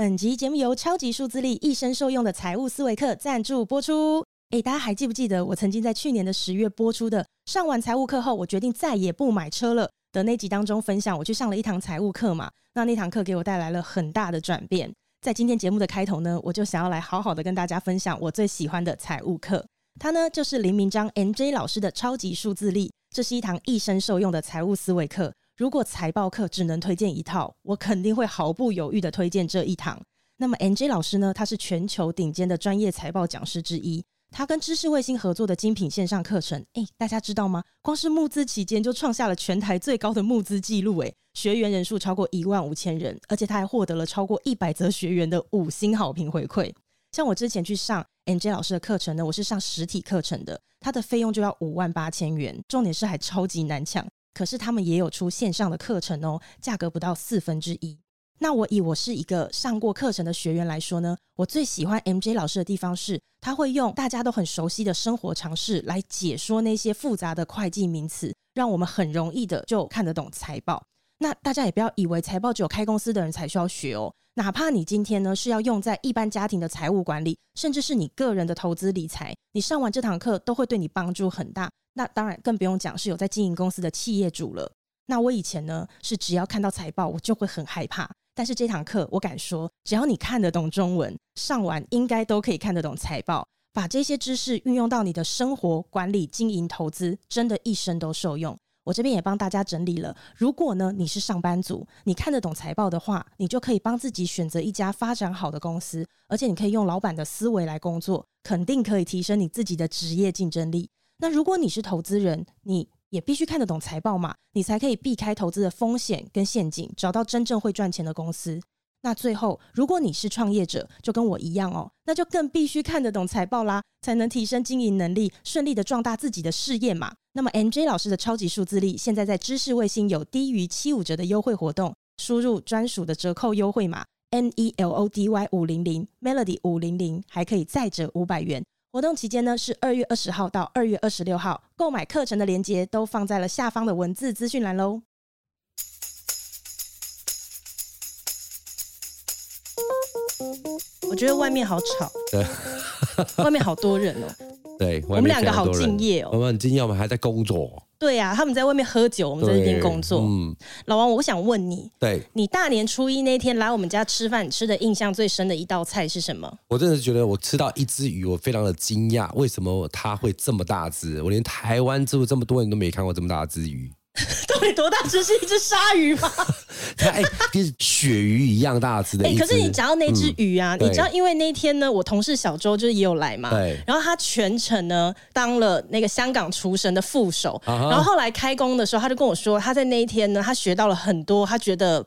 本集节目由超级数字力一生受用的财务思维课赞助播出。诶，大家还记不记得我曾经在去年的十月播出的上完财务课后，我决定再也不买车了的那集当中分享，我去上了一堂财务课嘛？那那堂课给我带来了很大的转变。在今天节目的开头呢，我就想要来好好的跟大家分享我最喜欢的财务课。它呢就是林明章 MJ 老师的超级数字力，这是一堂一生受用的财务思维课。如果财报课只能推荐一套，我肯定会毫不犹豫的推荐这一堂。那么 NJ 老师呢？他是全球顶尖的专业财报讲师之一。他跟知识卫星合作的精品线上课程，诶，大家知道吗？光是募资期间就创下了全台最高的募资记录，诶，学员人数超过一万五千人，而且他还获得了超过一百则学员的五星好评回馈。像我之前去上 NJ 老师的课程呢，我是上实体课程的，他的费用就要五万八千元，重点是还超级难抢。可是他们也有出线上的课程哦，价格不到四分之一。那我以我是一个上过课程的学员来说呢，我最喜欢 MJ 老师的地方是，他会用大家都很熟悉的生活常识来解说那些复杂的会计名词，让我们很容易的就看得懂财报。那大家也不要以为财报只有开公司的人才需要学哦，哪怕你今天呢是要用在一般家庭的财务管理，甚至是你个人的投资理财，你上完这堂课都会对你帮助很大。那当然更不用讲是有在经营公司的企业主了。那我以前呢是只要看到财报我就会很害怕，但是这堂课我敢说，只要你看得懂中文，上完应该都可以看得懂财报，把这些知识运用到你的生活、管理、经营、投资，真的一生都受用。我这边也帮大家整理了，如果呢你是上班族，你看得懂财报的话，你就可以帮自己选择一家发展好的公司，而且你可以用老板的思维来工作，肯定可以提升你自己的职业竞争力。那如果你是投资人，你也必须看得懂财报嘛，你才可以避开投资的风险跟陷阱，找到真正会赚钱的公司。那最后，如果你是创业者，就跟我一样哦，那就更必须看得懂财报啦，才能提升经营能力，顺利的壮大自己的事业嘛。那么，MJ 老师的超级数字力现在在知识卫星有低于七五折的优惠活动，输入专属的折扣优惠码 M E L O D Y 五零零 Melody 五零零，还可以再折五百元。活动期间呢是二月二十号到二月二十六号，购买课程的链接都放在了下方的文字资讯栏喽。我觉得外面好吵，对，外面好多人哦。对，我们两个好敬业哦。我们很敬业，我们还在工作。对呀、啊，他们在外面喝酒，我们在这边工作。嗯，老王，我想问你，对，你大年初一那天来我们家吃饭，你吃的印象最深的一道菜是什么？我真的是觉得我吃到一只鱼，我非常的惊讶，为什么它会这么大只？我连台湾住这么多年都没看过这么大只鱼。到底多大只？是一只鲨鱼吗？它哎，跟鳕鱼一样大只的。哎，可是你讲到那只鱼啊，嗯、你知道，因为那天呢，我同事小周就是也有来嘛。对。然后他全程呢当了那个香港厨神的副手，啊、然后后来开工的时候，他就跟我说，他在那一天呢，他学到了很多，他觉得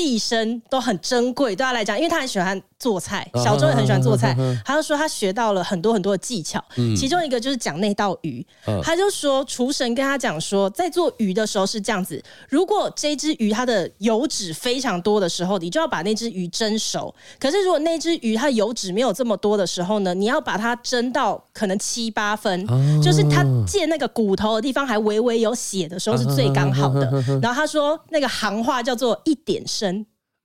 毕生都很珍贵，对他来讲，因为他很喜欢。做菜，小周也很喜欢做菜。他就说他学到了很多很多的技巧，其中一个就是讲那道鱼。他就说厨神跟他讲说，在做鱼的时候是这样子：如果这只鱼它的油脂非常多的时候，你就要把那只鱼蒸熟；可是如果那只鱼它油脂没有这么多的时候呢，你要把它蒸到可能七八分，就是它借那个骨头的地方还微微有血的时候是最刚好的。然后他说那个行话叫做一点生。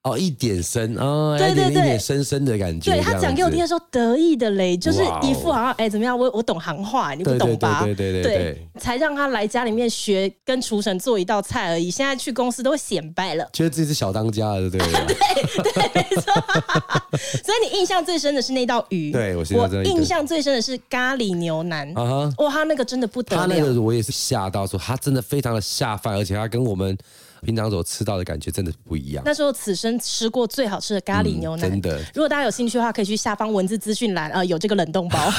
哦，一点深哦，对对对，一点深深的感觉。对，他讲给我听的时候，得意的嘞，就是一副好像哎、欸、怎么样，我我懂行话，你不懂吧？对对对对，对，对，对，才让他来家里面学跟厨神做一道菜而已。现在去公司都会显摆了，觉得自己是小当家了，对不对？对对，没错。所以你印象最深的是那道鱼，对我我印象最深的是咖喱牛腩啊哈，哇，他那个真的不得了，他那个我也是吓到说，他真的非常的下饭，而且他跟我们。平常所吃到的感觉真的不一样。那时候此生吃过最好吃的咖喱牛奶，嗯，真的。如果大家有兴趣的话，可以去下方文字资讯栏啊，有这个冷冻包。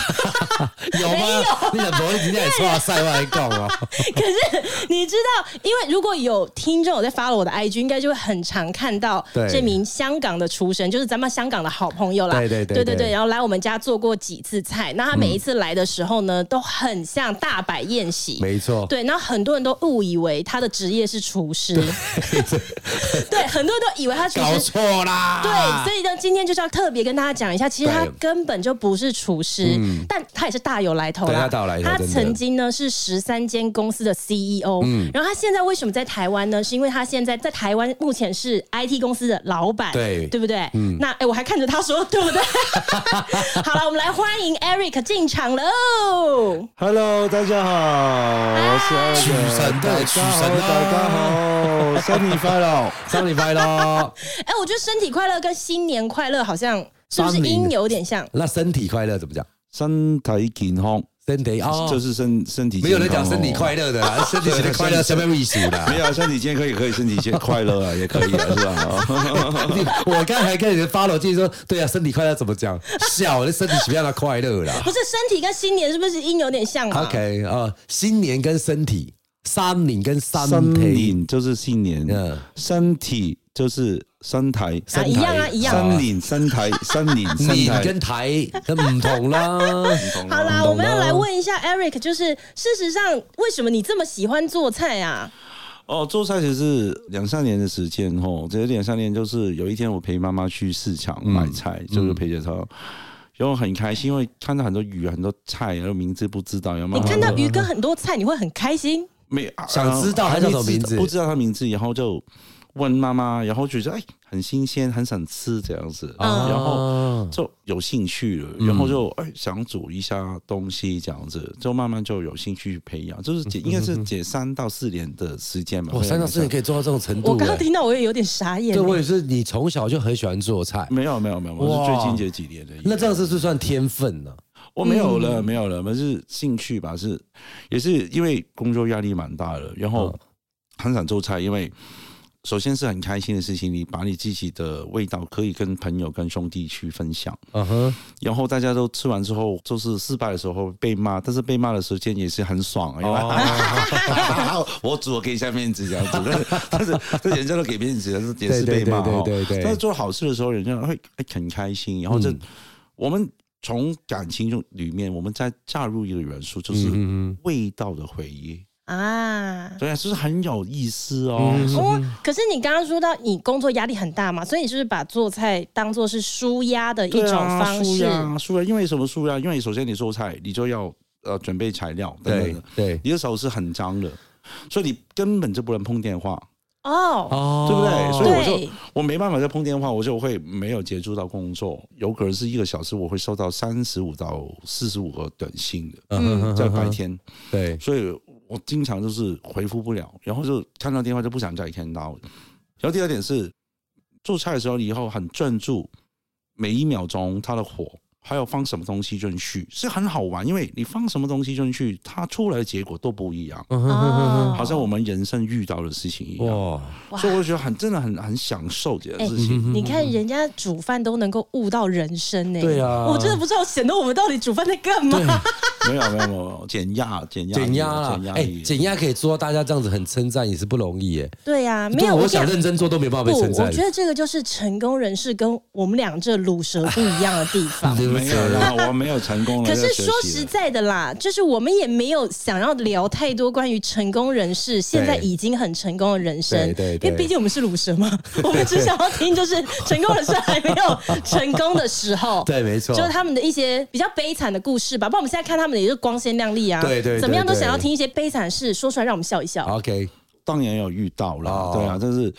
有吗？你冷冻今天也说塞外讲啊。可是你知道，因为如果有听众有在 follow 我的 IG，应该就会很常看到这名香港的厨神，就是咱们香港的好朋友啦。对对对对对，对。然后来我们家做过几次菜，那他每一次来的时候呢，嗯、都很像大摆宴席。没错。对，然后很多人都误以为他的职业是厨师。对，很多人都以为他厨师搞错啦。对，所以呢，今天就是要特别跟大家讲一下，其实他根本就不是厨师，嗯、但他也是大有来头啦。他，来头他曾经呢是十三间公司的 CEO，嗯，然后他现在为什么在台湾呢？是因为他现在在台湾目前是 IT 公司的老板，对，对不对？嗯，那哎，我还看着他说，对不对？好了，我们来欢迎 Eric 进场喽。Hello，大家好，我是 Eric。曲神的曲神，大家好，身体快乐，身体快乐。哎，我觉得身体快乐跟新年快乐好像是不是音有点像？那身体快乐怎么讲？身体健康。身体哦，就是身身体健康，没有人讲身体快乐的啦，身体快乐什么意思的？没有身体健康也可以，身体健快乐啊，也可以啊，是吧？我刚才跟你 follow 就是说，对啊，身体快乐怎么讲？笑，那身体什么样的快乐啦？不是身体跟新年是不是音有点像？OK 啊，新年跟身体，三年跟三体就是新年，嗯，身体。就是三台，啊，一样啊，一样。三年三台，三年三台跟台都唔同啦。好啦，我们要来问一下 Eric，就是事实上，为什么你这么喜欢做菜啊？哦，做菜其实是两三年的时间吼，这两三年就是有一天我陪妈妈去市场买菜，嗯、就是陪着她，然后很开心，因为看到很多鱼、很多菜，然后名字不知道，有没有？你看到鱼跟很多菜，你会很开心？没想知道他叫什么名字？不知道他名字，然后就。问妈妈，然后觉得哎，很新鲜，很想吃这样子，然后就有兴趣了，然后就哎想煮一下东西这样子，就慢慢就有兴趣培养，就是解应该是解三到四年的时间嘛。哇，三到四年可以做到这种程度？我刚刚听到我也有点傻眼。对，我也是，你从小就很喜欢做菜？没有没有没有，我是最近这几年的。那这样是不是算天分呢？我没有了，没有了，我是兴趣吧，是也是因为工作压力蛮大的，然后很想做菜，因为。首先是很开心的事情，你把你自己的味道可以跟朋友、跟兄弟去分享。嗯哼，然后大家都吃完之后，就是失败的时候被骂，但是被骂的时间也是很爽，因为 我煮我给一下面子这样子，但是但是人家都给面子，但是也是被骂。对对对。但是做好事的时候，人家会很开心。然后这我们从感情中里面，我们再加入一个元素，就是味道的回忆。啊，对啊，就是很有意思哦。哦，可是你刚刚说到你工作压力很大嘛，所以你是不是把做菜当做是舒压的一种方式？舒压，舒压。因为什么舒压？因为首先你做菜，你就要呃准备材料等等的，对，对，你的手是很脏的，所以你根本就不能碰电话。哦，对不对？所以我就我没办法再碰电话，我就会没有接触到工作。有可能是一个小时，我会收到三十五到四十五个短信的，嗯，在白天。对，所以。我经常就是回复不了，然后就看到电话就不想再看到。然后第二点是做菜的时候，你以后很专注每一秒钟它的火。还有放什么东西进去是很好玩，因为你放什么东西进去，它出来的结果都不一样，好像我们人生遇到的事情一样。所以我觉得很真的很很享受这件事情。你看人家煮饭都能够悟到人生呢，对啊，我真的不知道显得我们到底煮饭在干嘛。没有没有没有，减压减压减压了，哎，减压可以做到大家这样子很称赞也是不容易耶。对呀，没有我想认真做都没办法被称赞。我觉得这个就是成功人士跟我们俩这卤蛇不一样的地方。没有啦，我没有成功。可是说实在的啦，就是我们也没有想要聊太多关于成功人士现在已经很成功的人生，对，因为毕竟我们是鲁蛇嘛，我们只想要听就是成功人士还没有成功的时候，对，没错，就是他们的一些比较悲惨的故事吧。不然我们现在看他们也是光鲜亮丽啊，对对，怎么样都想要听一些悲惨事说出来让我们笑一笑。OK，当然有遇到了，对啊，但是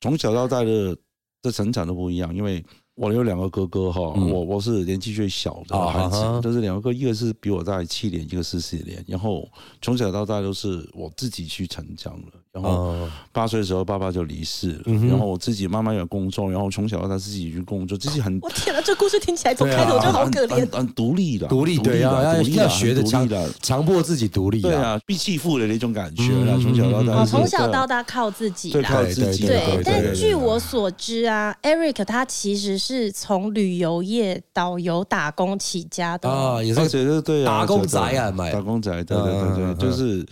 从小到大的的成长都不一样，因为。我有两个哥哥哈，我我是年纪最小的孩子，就是两个哥，一个是比我大七年，一个是四年，然后从小到大都是我自己去成长了。然后八岁的时候，爸爸就离世了。然后我自己慢慢有工作，然后从小到大自己去工作，自己很……我天哪，这故事听起来从开头就好可怜，很独立的，独立对啊，要要学的强的，强迫自己独立，对啊，被欺负的那种感觉。从小到大，从小到大靠自己，对，靠自己。对，但据我所知啊，Eric 他其实是从旅游业导游打工起家的啊，也是觉得对啊，打工仔啊，打工仔，对对对对，就是。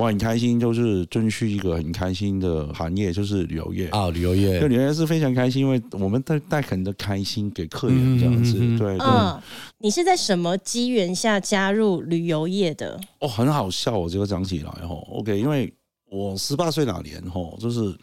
我很开心，就是遵循一个很开心的行业，就是旅游业啊，旅游业。就旅游业是非常开心，因为我们带带很多开心给客人这样子。嗯、对，对嗯，你是在什么机缘下加入旅游业的？哦，很好笑，我这个讲起来，然后 OK，因为。我十八岁那年哈，就是。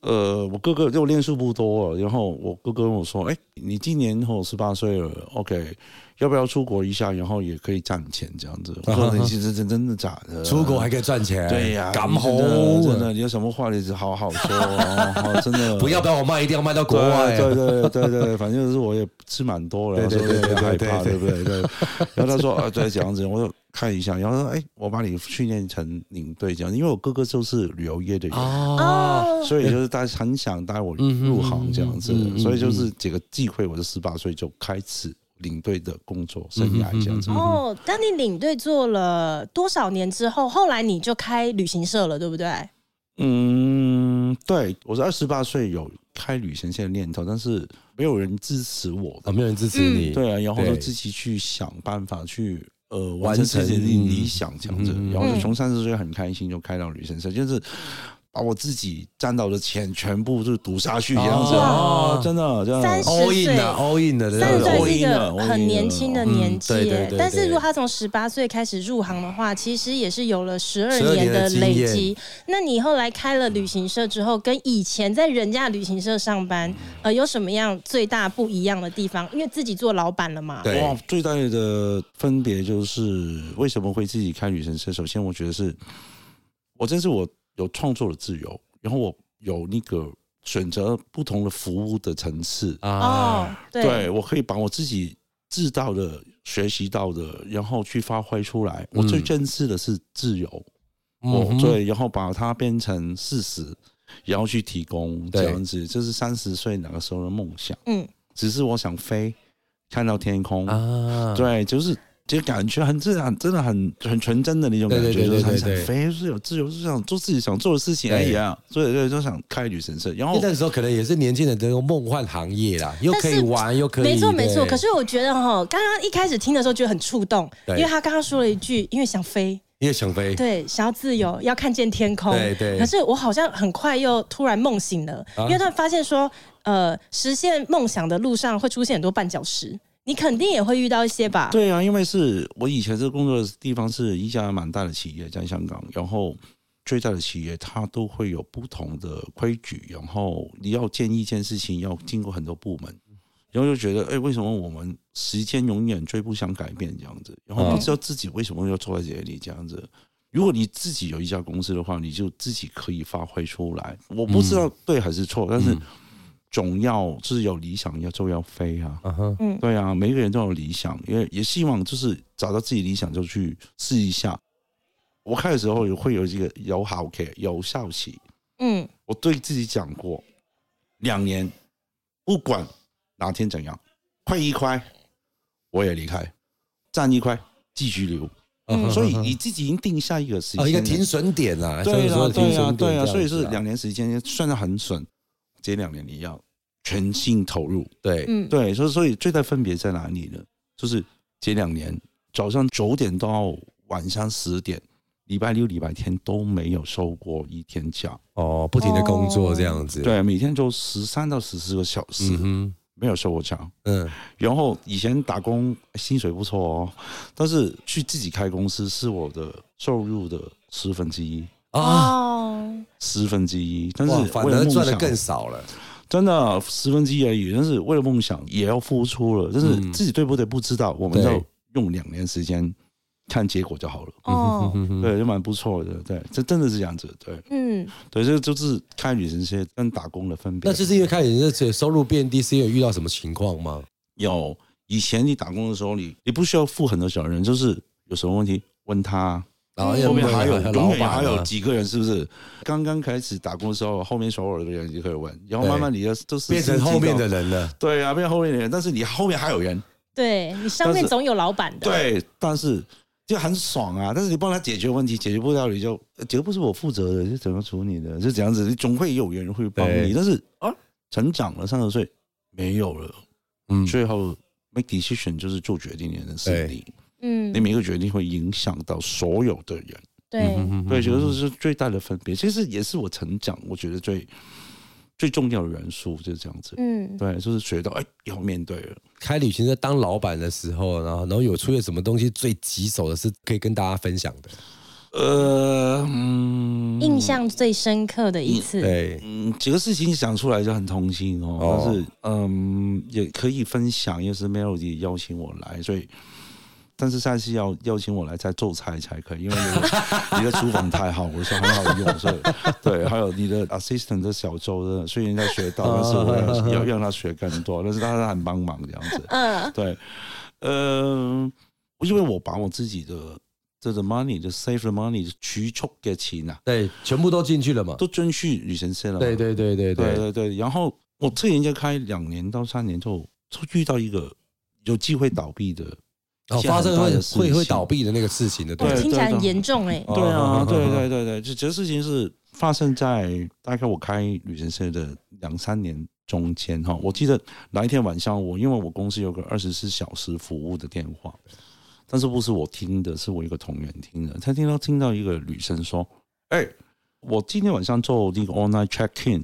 呃，我哥哥就练书不多，然后我哥哥跟我说：“哎，你今年后十八岁了，OK，要不要出国一下？然后也可以赚钱这样子。”我说：“你其实真真的假的？出国还可以赚钱？对呀，敢吼！真的，你有什么话你就好好说哦，真的不要不要我卖，一定要卖到国外。对对对对，反正就是我也吃蛮多了，所以害怕，对不对？对。然后他说：“啊，对，这样子。”我说。看一下，然后说：“哎，我把你训练成领队这样，因为我哥哥就是旅游业的人，哦，所以就是他很想带我入行这样子，嗯嗯嗯、所以就是这个机会，我是十八岁就开始领队的工作生涯这样子。哦，当你领队做了多少年之后，后来你就开旅行社了，对不对？嗯，对，我是二十八岁有开旅行社的念头，但是没有人支持我的，没有人支持你，对啊，然后就自己去想办法去。”呃，完成自己的理想这样子，然后就从三十岁很开心就开到旅行社，就是。把我自己赚到的钱全部就赌下去，这样子哦，真的，真的，all in 的，all in 的，三十岁是一个很年轻的年纪，但是如果他从十八岁开始入行的话，其实也是有了十二年的累积。那你后来开了旅行社之后，跟以前在人家旅行社上班，呃，有什么样最大不一样的地方？因为自己做老板了嘛。哇，最大的分别就是为什么会自己开旅行社？首先，我觉得是，我真是我。有创作的自由，然后我有那个选择不同的服务的层次。啊，对，我可以把我自己知道的、学习到的，然后去发挥出来。我最珍视的是自由，我对，然后把它变成事实，然后去提供这样子，这是三十岁那个时候的梦想。嗯，只是我想飞，看到天空。啊，对，就是。就感觉很自然，真的很很纯真的那种感觉，就是很想飞，就是有自由，是想做自己想做的事情而已啊。所以对，就想开旅行社。然后那个时候可能也是年轻人的梦幻行业啦，又可以玩，又可以。没错没错。可是我觉得哈，刚刚一开始听的时候觉得很触动，因为他刚刚说了一句，因为想飞，因为想飞，对，想要自由，要看见天空。对对。可是我好像很快又突然梦醒了，因为他发现说，呃，实现梦想的路上会出现很多绊脚石。你肯定也会遇到一些吧？对啊，因为是我以前这个工作的地方是一家蛮大的企业，在香港，然后最大的企业它都会有不同的规矩，然后你要建一件事情要经过很多部门，然后就觉得，哎，为什么我们时间永远追不上改变这样子？然后不知道自己为什么要坐在这里这样子。如果你自己有一家公司的话，你就自己可以发挥出来。我不知道对还是错，但是。总要就是有理想，要就要飞啊！嗯，对啊，每个人都有理想，因为也希望就是找到自己理想就去试一下。我开的时候也会有一个有好期、有效期。嗯，我对自己讲过，两年不管哪天怎样，亏一块我也离开，赚一块继续留。嗯，所以你自己已经定下一个时间，一个停损点了。对啊，对啊，对啊，所以是两年时间算得很准。这两年你要全心投入，对，嗯，对，所以所以最大分别在哪里呢？就是这两年早上九点到晚上十点，礼拜六、礼拜天都没有收过一天假，哦，不停的工作这样子，对，每天就十三到十四个小时，嗯，没有收过假，嗯，然后以前打工薪水不错哦，但是去自己开公司是我的收入的十分之一。哦，十分之一，但是反而赚的更少了，真的十分之一而已。但是为了梦想也要付出了，但是自己对不对不知道，我们要用两年时间看结果就好了。哦，对，就蛮不错的。对，这真的是这样子。对，嗯，对，这就是开旅行社跟打工的分别。那就是因为开旅行社收入变低，是因为遇到什么情况吗？有，以前你打工的时候，你你不需要付很多小人，就是有什么问题问他。然后后面还有，永远还有几个人，是不是？刚刚开始打工的时候，后面所有的人就可以问，然后慢慢你的都是变成后面的人了。对啊，变成后面的人，但是你后面还有人。对，你上面总有老板的。对，但是就很爽啊！但是你帮他解决问题，解决不了你就这个不是我负责的，是怎么处理的？是这样子，你总会有人会帮你。但是啊，成长了三十岁没有了，嗯，最后 make decision 就是做决定的人是你。嗯，你每一个决定会影响到所有的人，对，对，觉得这是最大的分别。其实也是我成长，我觉得最最重要的元素就是这样子。嗯，对，就是学到哎，要面对了。开旅行社当老板的时候，然后然后有出现什么东西最棘手的是可以跟大家分享的？呃，嗯，印象最深刻的一次，对，嗯，几个事情想出来就很痛心哦，哦但是嗯，也可以分享，因为是 Melody 邀请我来，所以，但是下次要邀请我来再做菜才可以，因为你的 厨房太好，我说很好用，所以对，还有你的 assistant 的小周的，虽然在学到，但是我要要让他学更多，但是他是很帮忙这样子，嗯，对，嗯、呃，因为我把我自己的。这个 money 就 save the money 储蓄的钱啊，对，全部都进去了嘛，都进去旅行社了。对对对对对对对。然后我这人家开两年到三年之后，就遇到一个有机会倒闭的，哦，发生会会会倒闭的那个事情的，对，听起来很严重哎。对啊，对对对对，就这个事情是发生在大概我开旅行社的两三年中间哈。我记得哪一天晚上，我因为我公司有个二十四小时服务的电话。但是不是我听的，是我一个同仁听的。他听到听到一个女生说：“哎、欸，我今天晚上做那个 online check in，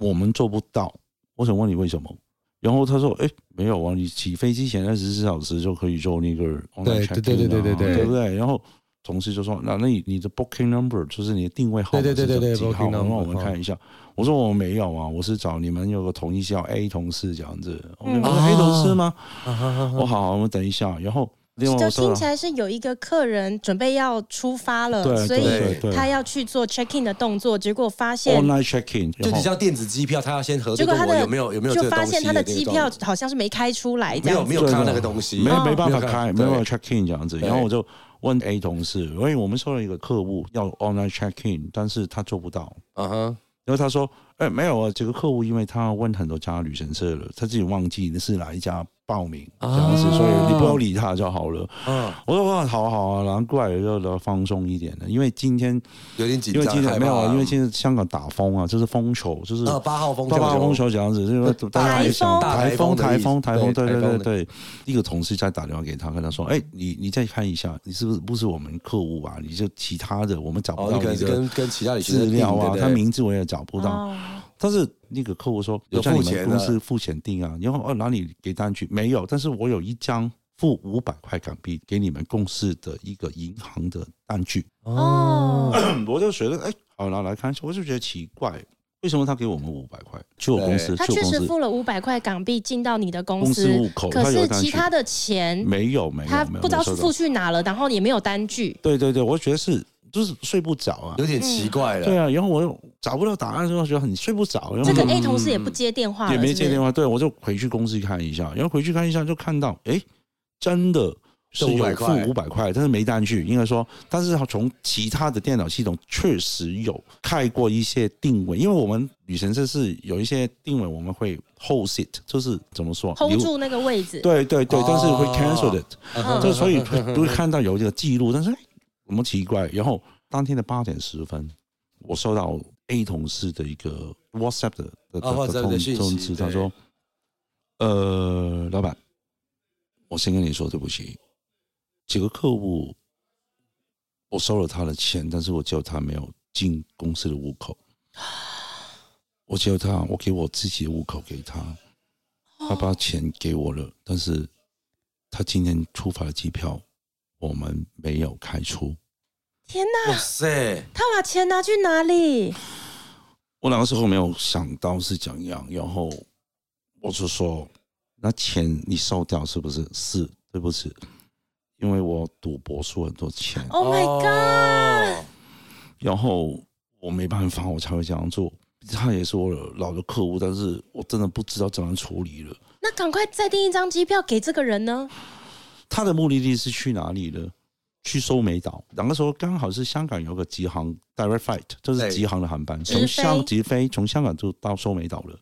我们做不到。我想问你为什么？”然后他说：“哎、欸，没有啊，你起飞之前二十四小时就可以做那个 online check in，对对对对对对，对不对？”然后同事就说：“那那你你的 booking number 就是你的定位号码是几号？然后我们看一下。”我说：“我没有啊，我是找你们有个同事叫 A 同事这样子。嗯”我说：“A 同事吗？”我好，我们等一下。然后。就听起来是有一个客人准备要出发了，所以他要去做 check in 的动作，结果发现 online check in 就像电子机票，他要先核对我有没有有没有，就发现他的机票好像是没开出来，这样没有没有看那个东西，没没办法开，没有 check in 这样子。然后我就问 A 同事，因为我们收了一个客户要 online check in，但是他做不到，嗯哼，然后他说，哎，没有啊，这个客户因为他问很多家旅行社了，他自己忘记那是哪一家。报名这样子，所以你不要理他就好了。嗯，我说哇，好好啊，然后过来就要放松一点的，因为今天有点紧张，因为今天没有啊，因为现在香港打风啊，就是风球，就是八号风球，八号风球这样子，因为大家也想台风，台风，台风，对对对对。一个同事在打电话给他，跟他说：“哎，你你再看一下，你是不是不是我们客户啊？你就其他的，我们找不到你的跟跟其他的资料啊，他名字我也找不到。”但是那个客户说有在你们公司付钱订啊，然后哦哪里给单据没有？但是我有一张付五百块港币给你们公司的一个银行的单据哦，我就觉得哎，好拿来看一下，我就觉得奇怪，为什么他给我们五百块去我公司？他确实付了五百块港币进到你的公司户口，可是其他的钱没有没有，他不知道付去哪了，然后也没有单据。对对对，我觉得是。就是睡不着啊，有点奇怪了。对啊，然后我又找不到答案，之后觉得很睡不着。这个 A 同事也不接电话，也没接电话。对，我就回去公司看一下，然后回去看一下，就看到，哎，真的是有付五百块，但是没单据。应该说，但是从其他的电脑系统确实有开过一些定位，因为我们旅行社是有一些定位，我们会 hold it，就是怎么说，hold 住那个位置。对对对，但是会 cancel it，就所以都会看到有这个记录，但是。什么奇怪？然后当天的八点十分，我收到 A 同事的一个 WhatsApp 的的通通知，他说：“呃，老板，我先跟你说对不起，几个客户我收了他的钱，但是我叫他没有进公司的户口，我叫他，我给我自己的户口给他，他把钱给我了，但是他今天出发的机票。”我们没有开出。天哪！哇塞！他把钱拿去哪里？我那个时候没有想到是怎样，然后我就说：“那钱你收掉是不是？”是，对不起，因为我赌博输很多钱。Oh my god！然后我没办法，我才会这样做。他也是我老的客户，但是我真的不知道怎么处理了。那赶快再订一张机票给这个人呢？他的目的地是去哪里呢？去苏梅岛。那个时候刚好是香港有个直航 direct flight，就是直航的航班，从香直飞，从香港就到苏梅岛了。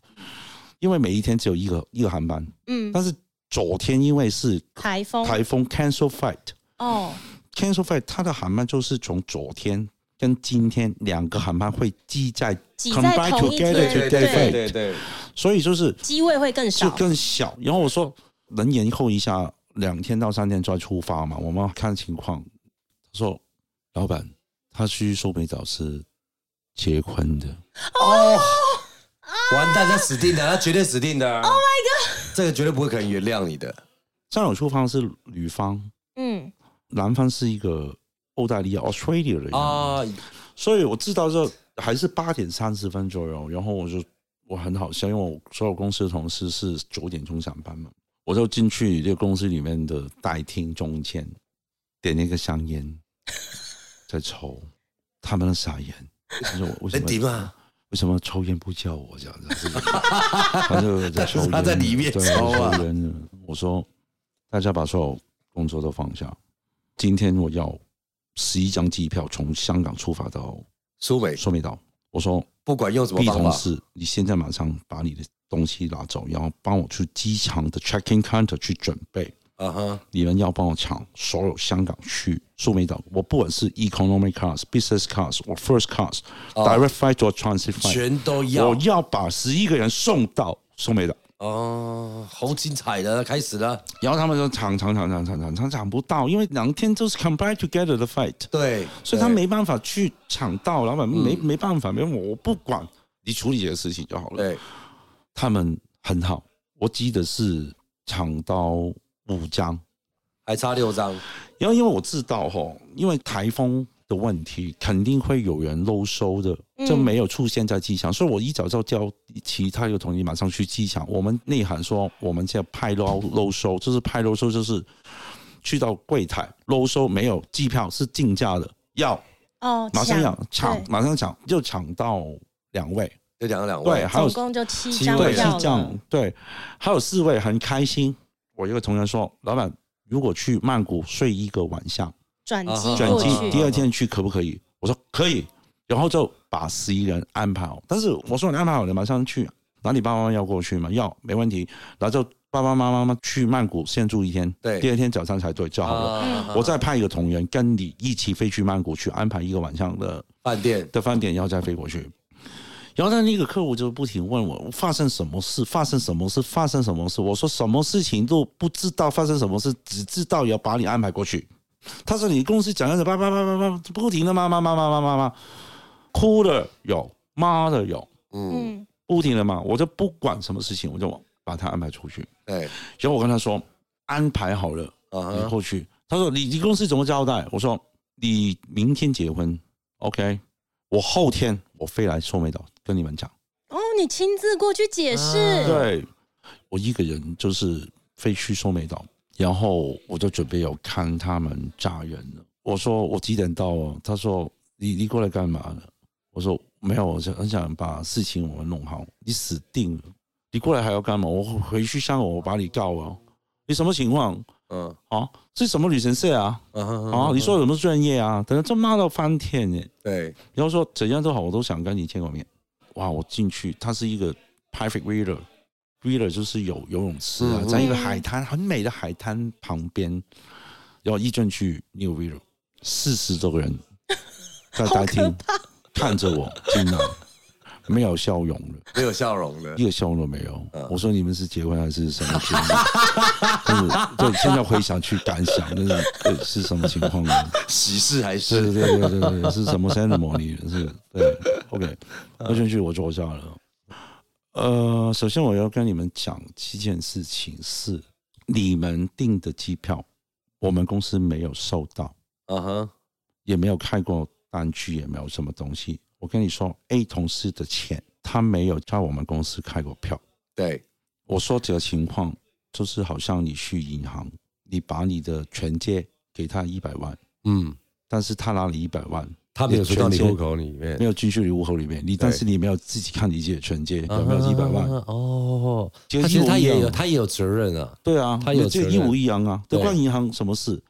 因为每一天只有一个一个航班，嗯，但是昨天因为是台风，台风 cancel flight，哦，cancel flight，它的航班就是从昨天跟今天两个航班会挤在挤在同一天，对对对对，所以就是机位会更少，更小。然后我说能延后一下。两天到三天再出发嘛，我们看情况。他说：“老板，他去苏梅岛是结婚的哦，完蛋，他死定了，他绝对死定的。Oh my god，这个绝对不会可能原谅你的。这种出方是女方，嗯，男方是一个澳大利亚 Australia 的人啊，所以我知道这还是八点三十分左右，然后我就我很好笑，因为我所有公司的同事是九点钟上班嘛，我就进去这个公司里面的大厅中间点了一个香烟 在抽，他们傻眼，他说我为什么？为什么抽烟不叫我这样子？他就在抽烟，他在里面抽啊。我说大家把所有工作都放下，今天我要十一张机票从香港出发到苏梅苏梅岛。我说不管用什么方法，你现在马上把你的东西拿走，然后帮我去机场的 check-in counter 去准备。啊哈！你们要帮我抢所有香港去苏梅岛，我不管是 economic class、business class 或 first class、direct flight 或 transit flight，全都要。我要把十一个人送到苏梅岛。哦，好精彩的，开始了。然后他们说抢抢抢抢抢抢抢抢不到，因为两天都是 combine together 的 fight。对，所以他没办法去抢到，老板没没办法，没我我不管，你处理这个事情就好了。对，他们很好，我记得是抢到。五张，还差六张。然后因为我知道吼，因为台风的问题，肯定会有人漏收的，就没有出现在机场。所以我一早就叫其他一个同事马上去机场。我们内涵说，我们现在派漏漏收，就是派漏收，就是去到柜台漏收，没有机票是竞价的，要哦，马上要抢，马上抢，就抢到两位，就讲了两位，对，还有总共就七张票了，对，还有四位很开心。我一个同学说：“老板，如果去曼谷睡一个晚上，转机转机，第二天去可不可以？”我说：“可以。”然后就把十一人安排好。但是我说：“你安排好，了马上去。哪里爸爸妈妈要过去吗？要，没问题。然后就爸爸妈妈去曼谷先住一天，对，第二天早上才对就好了。我再派一个同仁跟你一起飞去曼谷去安排一个晚上的饭店的饭店，然后再飞过去。”然后他那个客户就不停问我发生什么事，发生什么事，发生什么事。我说什么事情都不知道，发生什么事，只知道要把你安排过去。他说你公司讲样子叭叭叭叭叭，不停的骂骂骂骂骂骂骂，哭的有，骂的有，嗯，不停的骂。我就不管什么事情，我就把他安排出去。对，然后我跟他说安排好了，你过去。他说你你公司怎么交代？我说你明天结婚，OK。我后天我飞来苏梅岛跟你们讲哦，你亲自过去解释。对，我一个人就是飞去苏梅岛，然后我就准备要看他们炸人了。我说我几点到啊？他说你你过来干嘛呢？我说没有，我想很想把事情我们弄好。你死定了！你过来还要干嘛？我回去香港我把你告啊！你什么情况？嗯，啊，是什么旅行社啊？啊，你说有什么专业啊？等下这骂到翻天耶！对，然后说怎样都好，我都想跟你见个面。哇，我进去，它是一个 private villa，villa 就是有游泳池啊，在一个海滩很美的海滩旁边。然后一进去，new villa，四十多个人在 大厅看着我进来。没有笑容了，没有笑容了，一个笑容都没有。我说你们是结婚还是什么结婚？对，现在回想去感想，那是是什么情况呢？喜事还是？对对对对对，是什么 ceremony？是，对，OK。那进去我坐下了。呃，首先我要跟你们讲七件事情：是你们订的机票，我们公司没有收到，嗯哼，也没有开过单据，也没有什么东西。我跟你说，A 同事的钱他没有在我们公司开过票。对，我说这个情况就是好像你去银行，你把你的全借给他一百万，嗯，但是他拿了一百万，他没有存到你户口里面，没有进去你户口里面，你但是你没有自己看你自己的全借有没有一百万？哦，其实他也有他也有责任啊，对啊，他有这个一模一样啊，都关银行什么事？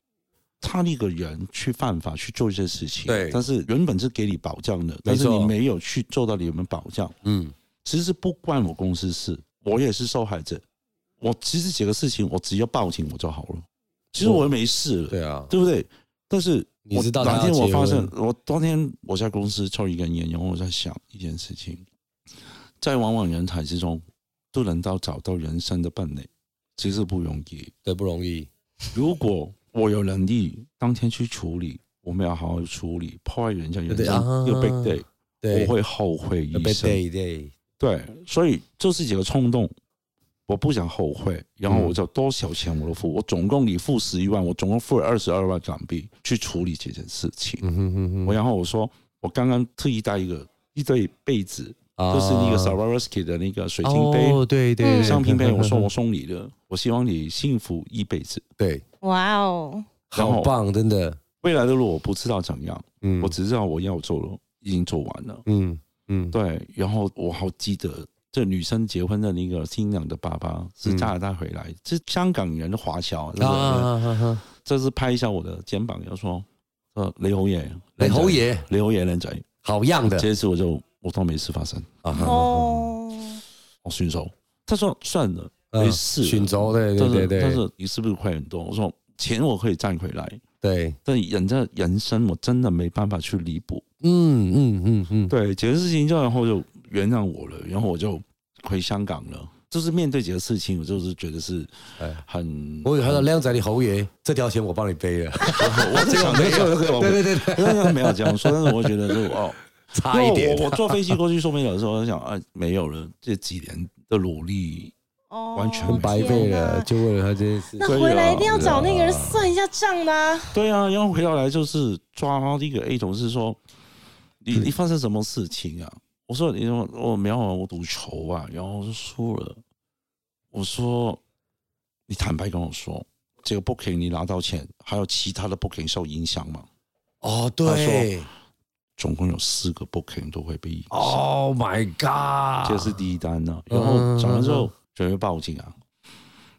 他那个人去犯法去做一些事情，对，但是原本是给你保障的，但是你没有去做到你们保障，嗯，其实不关我公司事，我也是受害者。我其实几个事情，我只要报警我就好了，其实我又没事了，对啊，对不对？但是你知道哪天我发现，我当天我在公司抽一根烟，然后我在想一件事情，在往往人海之中都能到找到人生的伴侣，其实不容易，对，不容易。如果我有能力当天去处理，我们要好好处理，破坏人家人生一个 big day，我会后悔一生。对，所以这是几个冲动，我不想后悔，然后我就多少钱我都付，我总共你付十一万，我总共付了二十二万港币去处理这件事情。我然后我说，我刚刚特意带一个一堆被子，就是那个 Swarovski 的那个水晶杯，对对，香槟杯。我说我送你的，我希望你幸福一辈子。对，哇哦，好棒，真的。未来的路我不知道怎样，嗯，我只知道我要做了，已经做完了，嗯嗯，对。然后我好记得。这女生结婚的那个新娘的爸爸是加拿大回来，是香港人的华侨。这是拍一下我的肩膀，就说：“呃，雷侯爷，雷侯爷，雷侯爷，靓仔，好样的。”这次我就我当没事发生哦，我驯手。他说：“算了，没事。”寻仇，对对对对。他说你是不是亏很多？我说：“钱我可以赚回来。”对，但人家人生我真的没办法去弥补。嗯嗯嗯嗯，对，几个事情就然后就。原谅我了，然后我就回香港了。就是面对这个事情，我就是觉得是很……我有他说靓仔你侯爷，这条钱我帮你背了。我这个没有，对对对，没有这样说，但是我觉得就哦，差一点。我坐飞机过去说明的时候，我想啊，没有了，这几年的努力完全白费了，就为了他这件事。那回来一定要找那个人算一下账的。对啊，然后回到来就是抓那个 A 同事说，你你发生什么事情啊？我说你说我没有我赌球啊，然后我就输了。我说你坦白跟我说，这个 booking 你拿到钱，还有其他的 booking 受影响吗？哦，对，总共有四个 booking 都会被影响。Oh my god！这是第一单呢。然后讲完之后准备报警啊，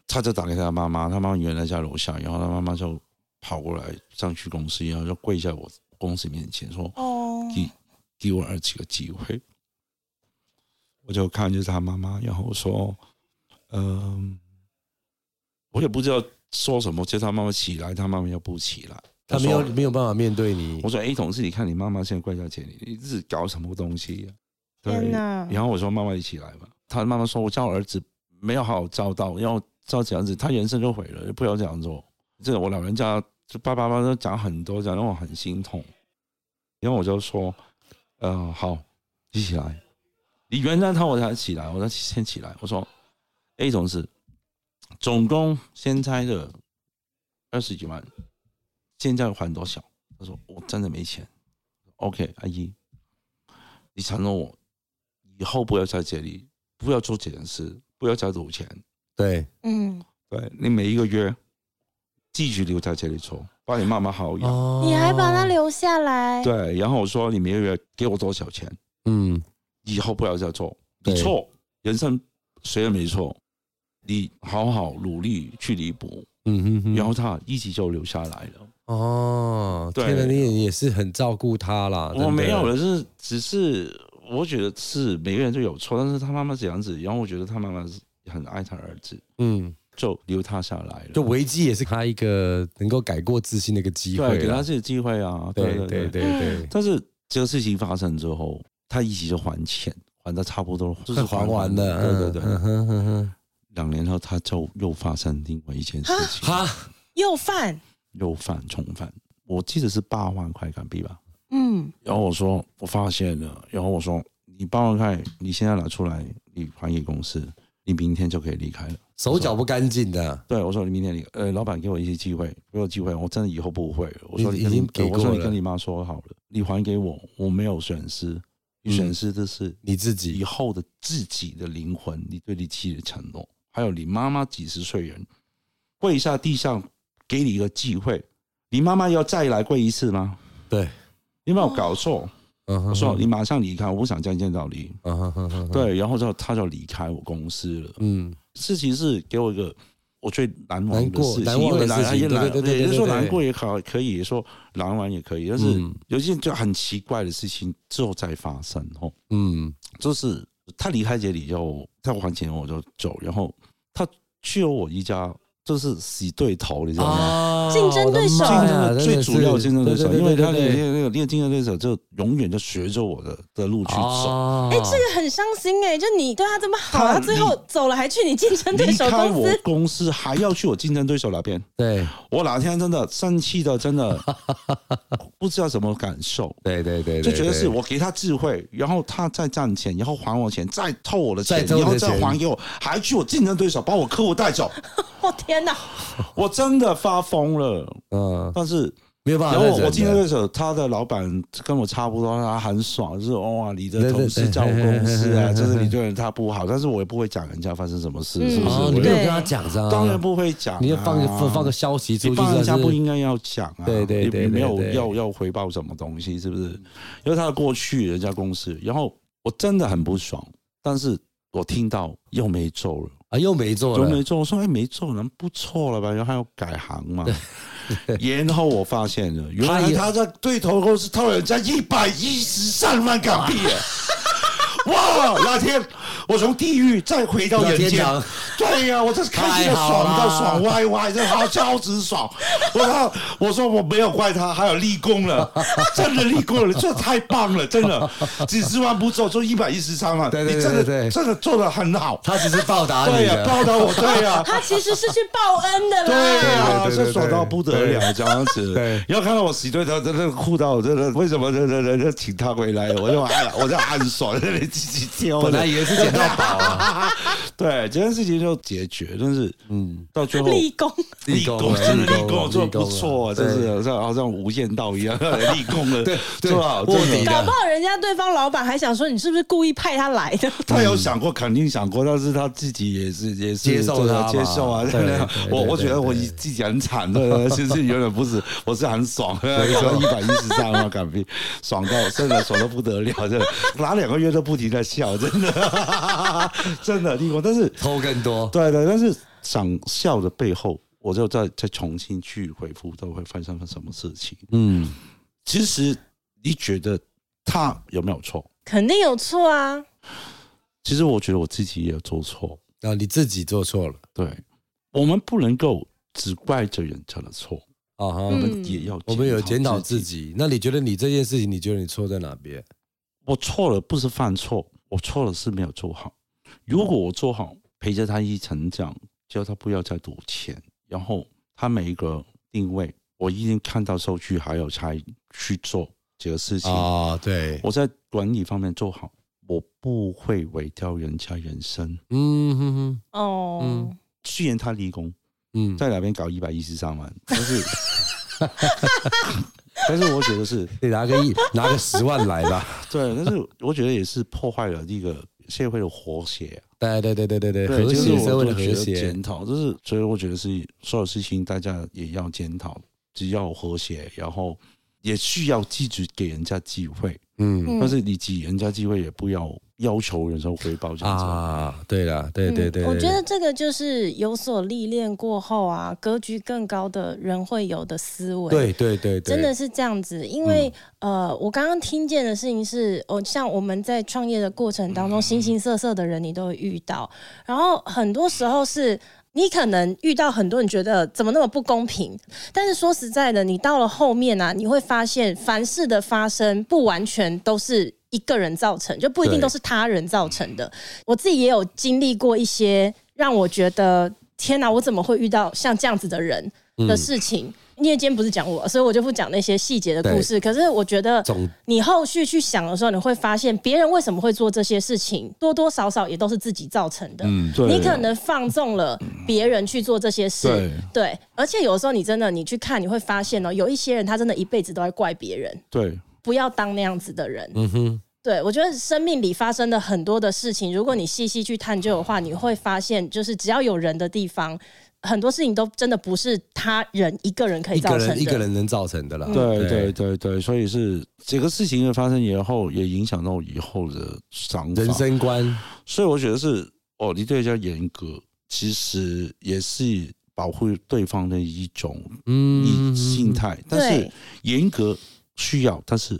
他就打给他妈妈，他妈妈原来在楼下，然后他妈妈就跑过来上去公司，然后就跪在我公司面前说：“哦，给给我儿子个机会。”我就看就是他妈妈，然后说，嗯，我也不知道说什么。叫他妈妈起来，他妈妈又不起来，他没有没有办法面对你。我说：“A 同事，你看你妈妈现在跪在这里，你是搞什么东西啊？”对。然后我说：“妈妈，一起来吧。”他妈妈说：“我叫我儿子没有好好教导，要照这样子，他人生就毁了，不要这样做。”这个我老人家就爸爸妈妈都讲很多，讲让我很心痛。然后我就说：“嗯，好，一起来。”你原谅他，我才起来。我才先起来。我说：“A 同事，总共现在的二十几万，现在还多少？”他说：“我真的没钱。”OK，阿姨，你承诺我以后不要在这里，不要做这件事，不要再赌钱。对，嗯，对，你每一个月继续留在这里做，把你妈妈好养。哦，你还把他留下来？对，然后我说：“你每个月给我多少钱？”嗯。以后不要再做，你错，人生谁也没错，你好好努力去弥补，嗯哼哼，然后他一直就留下来了。哦，对，你也是很照顾他啦。我没有的是，只是我觉得是每个人都有错，但是他妈妈这样子，然后我觉得他妈妈是很爱他儿子，嗯，就留他下来了。就危机也是他一个能够改过自新的一个机会，给他这个机会啊。对对对对对。但是这个事情发生之后。他一起就还钱，还的差不多，就是还完了。对对对，两年后他就又发生另外一件事情，哈，又犯，又犯重犯，我记得是八万块港币吧。嗯，然后我说我发现了，然后我说你八万块，你现在拿出来，你还给公司，你明天就可以离开了。手脚不干净的，对我说你明天离，呃，老板给我一些机会，给我机会，我真的以后不会了。我说你已经给过了，我说你跟你妈说好了，你还给我，我没有损失。损失的是你自己。以后的自己的灵魂，你对你妻子的承诺，还有你妈妈几十岁人跪下地上给你一个机会，你妈妈要再来跪一次吗？对，你有没有搞错？我说你马上离开，我不想再见到你。对，然后就他就离开我公司了。嗯，事情是给我一个。我最难忘的事情，因为难也难，也就是说难过也好，可以说难忘也可以，但是有些就很奇怪的事情之后再发生哦。嗯，就是他离开这里就，他还钱我就走，然后他去了我一家就是死对头，你知道吗？竞争对手，竞争最主要的竞争对手，因为他那个那个竞争对手就永远就学着我的的路去走。哎，这个很伤心哎，就你对他这么好，他最后走了还去你竞争对手公司，我公司还要去我竞争对手那边。对，我哪天真的生气的，真的 不知道什么感受。对对对，就觉得是我给他智慧，然后他再赚钱，然后还我钱，再偷我的钱，然后再还给我，还去我竞争对手把我客户带走。我 天哪！我真的发疯了，嗯，但是没有办法。然后我竞争对手，他的老板跟我差不多，他很爽，就是哇，你的同事叫我公司啊，就是你对人他不好，但是我也不会讲人家发生什么事，是不是？你没有跟他讲是吧？当然不会讲，你要放放放个消息出去，人家不应该要讲啊。对对对，没有要要回报什么东西，是不是？因为他的过去，人家公司，然后我真的很不爽，但是我听到又没做了。啊，又没做，又没做。我说，哎，没做，能不错了吧？然后还要改行嘛？然后我发现了，原来他在对头公司套人家一百一十三万港币。哇！老天我从地狱再回到人间，对呀，我这是开心的爽到爽歪歪，这好超级爽。我说，我说我没有怪他，还有立功了，真的立功了，这太棒了，真的几十万不做，做一百一十三万，对对对对，真的做的很好。他只是报答你，对呀，报答我，对呀。他其实是去报恩的，对呀，这爽到不得了，这样子。对，要看到我洗对头，真的哭到，真的为什么？人人人请他回来，我就哎呀，我就很爽，这里。自己挑，本来以为是捡到宝啊，对，这件事情就解决，但是嗯，到最后立功，立功，真的立功，做的不错，真是像好像无间道一样 立功了，对，做好，做底。搞不好人家对方老板还想说你是不是故意派他来的？他有想过，肯定想过，但是他自己也是也是接受他，接受啊。我我觉得我自己很惨的，其实有点不是，我是很爽，一百一十三万港币，爽到真的爽的不得了，真的。拿两个月都不停。你在笑，真的，真的，立功，但是偷更多，对对，但是想笑的背后，我就再再重新去回复，都会发生什么事情？嗯，其实你觉得他有没有错？肯定有错啊。其实我觉得我自己也有做错啊，你自己做错了。对，我们不能够只怪着人家的错啊，我们也要，我们有检讨自己。那你觉得你这件事情，你觉得你错在哪边？我错了，不是犯错，我错了是没有做好。如果我做好，陪着他一起成长，叫他不要再赌钱，然后他每一个定位，我一定看到数据，还有才去做这个事情啊。对，我在管理方面做好，我不会毁掉人家人生。嗯哼哼，哦，嗯，虽然他立功，嗯，在那边搞一百一十三万，但是。但是我觉得是，你拿个亿，拿个十万来吧。对，但是我觉得也是破坏了一个社会的和谐。对对对对对对，和谐社会的和谐。检讨，就是所以我觉得是所有事情大家也要检讨，只要和谐，然后也需要积极给人家机会。嗯，但是你给人家机会也不要。要求人生回报这样子啊，对了，对对对，我觉得这个就是有所历练过后啊，格局更高的人会有的思维。对对对，真的是这样子。因为呃，我刚刚听见的事情是，哦，像我们在创业的过程当中，形形色色的人你都会遇到，然后很多时候是你可能遇到很多人觉得怎么那么不公平，但是说实在的，你到了后面啊，你会发现凡事的发生不完全都是。一个人造成，就不一定都是他人造成的。我自己也有经历过一些让我觉得天哪，我怎么会遇到像这样子的人的事情？因为今天不是讲我，所以我就不讲那些细节的故事。可是我觉得，你后续去想的时候，你会发现别人为什么会做这些事情，多多少少也都是自己造成的。你可能放纵了别人去做这些事，对。而且有的时候，你真的你去看，你会发现哦，有一些人他真的一辈子都在怪别人。对。不要当那样子的人。嗯哼，对，我觉得生命里发生的很多的事情，如果你细细去探究的话，你会发现，就是只要有人的地方，很多事情都真的不是他人一个人可以造成的，一个人能造成的了。对对对对，所以是这个事情的发生以后，也影响到以后的想法、人生观。所以我觉得是哦，你对人家严格，其实也是保护对方的一种嗯心态，但是严格。需要，但是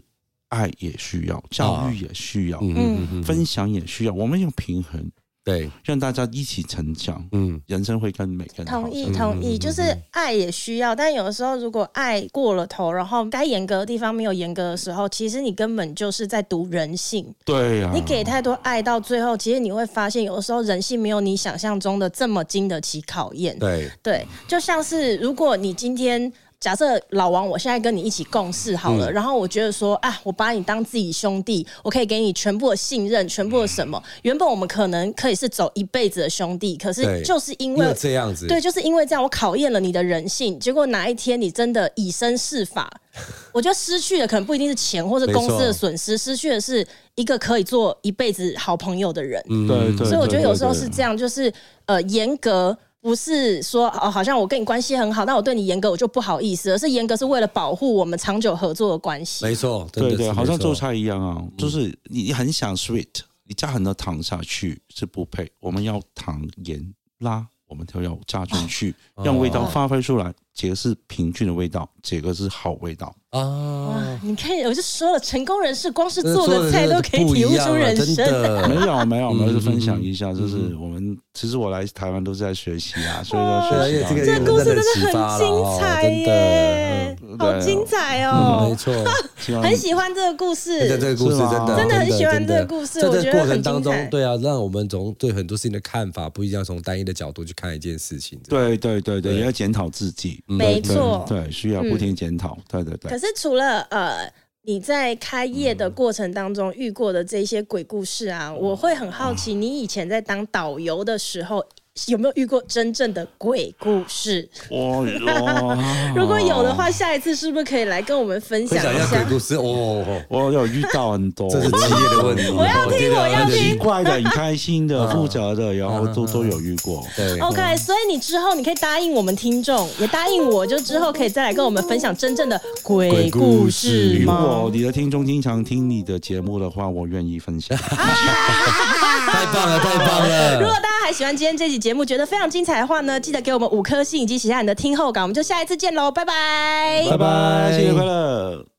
爱也需要，教育也需要，嗯，分享也需要，我们要平衡。对，让大家一起成长，嗯，人生会更美更好。同意同意，就是爱也需要，但有的时候如果爱过了头，然后该严格的地方没有严格的时候，其实你根本就是在赌人性。对呀，你给太多爱到最后，其实你会发现，有的时候人性没有你想象中的这么经得起考验。对对，就像是如果你今天。假设老王，我现在跟你一起共事好了，嗯、然后我觉得说，啊，我把你当自己兄弟，我可以给你全部的信任，全部的什么？原本我们可能可以是走一辈子的兄弟，可是就是因为，因为这样子，对，就是因为这样，我考验了你的人性，结果哪一天你真的以身试法，我觉得失去的可能不一定是钱或者公司的损失，失去的是一个可以做一辈子好朋友的人。嗯，对，对，所以我觉得有时候是这样，就是呃，严格。不是说哦，好像我跟你关系很好，那我对你严格，我就不好意思。而是严格是为了保护我们长久合作的关系。没错，对对，好像做菜一样啊，嗯、就是你很想 sweet，你加很多糖下去是不配。我们要糖盐辣，我们都要加进去，哦、让味道发挥出来。这个是平均的味道，这个是好味道。啊！你看，我就说了，成功人士光是做的菜都可以体悟出人生。没有没有，我们是分享一下，就是我们其实我来台湾都是在学习啊，所以说学习。这个故事真的很精彩耶，好精彩哦！没错，很喜欢这个故事。这个故事真的真的很喜欢这个故事。我觉得过程当中，对啊，让我们从对很多事情的看法不一样，从单一的角度去看一件事情。对对对对，也要检讨自己。没错，对，需要不停检讨。对对对。可是除了呃，你在开业的过程当中遇过的这些鬼故事啊，我会很好奇，你以前在当导游的时候。有没有遇过真正的鬼故事？哦，如果有的话，下一次是不是可以来跟我们分享一下鬼故事？哦，我有遇到很多，这是职业的问题。我要听，我要听，奇怪的、很开心的、负责的，然后都都有遇过。对，OK，所以你之后你可以答应我们听众，也答应我，就之后可以再来跟我们分享真正的鬼故事吗？如果你的听众经常听你的节目的话，我愿意分享。太棒了，太棒了！如果大家还喜欢今天这期节目，觉得非常精彩的话呢，记得给我们五颗星以及写下你的听后感。我们就下一次见喽，拜拜，拜拜，新年快乐！